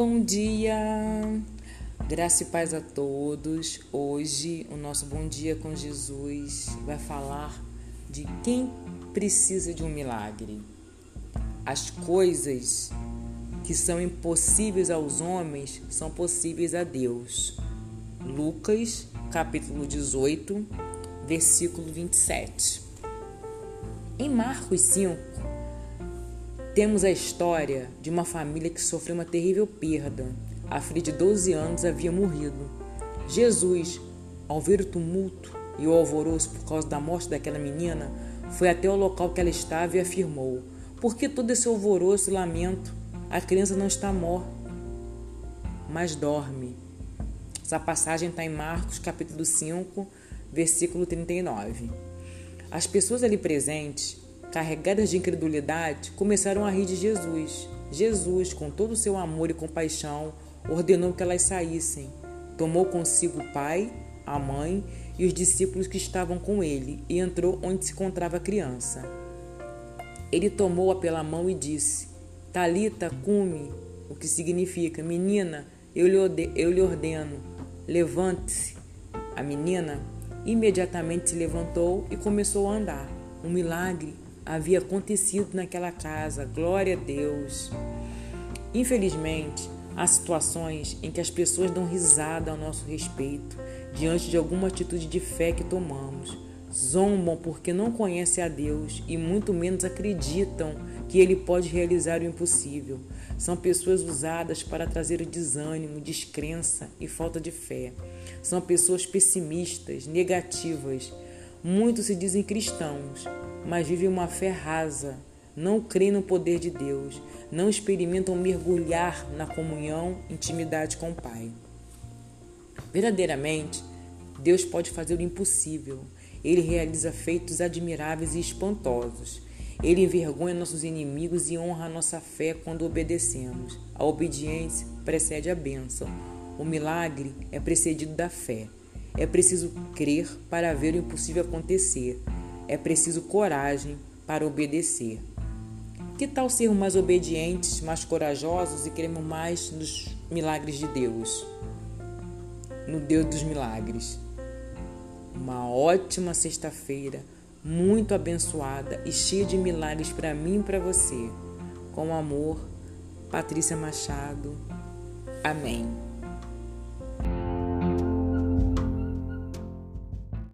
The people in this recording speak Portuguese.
Bom dia, graça e paz a todos. Hoje, o nosso Bom Dia com Jesus vai falar de quem precisa de um milagre. As coisas que são impossíveis aos homens são possíveis a Deus. Lucas, capítulo 18, versículo 27. Em Marcos 5, temos a história de uma família que sofreu uma terrível perda. A filha de 12 anos havia morrido. Jesus, ao ver o tumulto e o alvoroço por causa da morte daquela menina, foi até o local que ela estava e afirmou: Por que todo esse alvoroço e lamento? A criança não está morta, mas dorme. Essa passagem está em Marcos, capítulo 5, versículo 39. As pessoas ali presentes carregadas de incredulidade, começaram a rir de Jesus. Jesus, com todo o seu amor e compaixão, ordenou que elas saíssem. Tomou consigo o pai, a mãe e os discípulos que estavam com ele e entrou onde se encontrava a criança. Ele tomou-a pela mão e disse: Talita, cume, o que significa: Menina, eu lhe, eu lhe ordeno, levante-se. A menina imediatamente se levantou e começou a andar. Um milagre havia acontecido naquela casa. Glória a Deus. Infelizmente, há situações em que as pessoas dão risada ao nosso respeito diante de alguma atitude de fé que tomamos. Zombam porque não conhecem a Deus e muito menos acreditam que Ele pode realizar o impossível. São pessoas usadas para trazer desânimo, descrença e falta de fé. São pessoas pessimistas, negativas. Muitos se dizem cristãos, mas vivem uma fé rasa, não creem no poder de Deus, não experimentam mergulhar na comunhão, intimidade com o Pai. Verdadeiramente, Deus pode fazer o impossível. Ele realiza feitos admiráveis e espantosos. Ele envergonha nossos inimigos e honra a nossa fé quando obedecemos. A obediência precede a bênção. O milagre é precedido da fé. É preciso crer para ver o impossível acontecer. É preciso coragem para obedecer. Que tal sermos mais obedientes, mais corajosos e cremos mais nos milagres de Deus? No Deus dos milagres. Uma ótima sexta-feira, muito abençoada e cheia de milagres para mim e para você. Com amor, Patrícia Machado. Amém.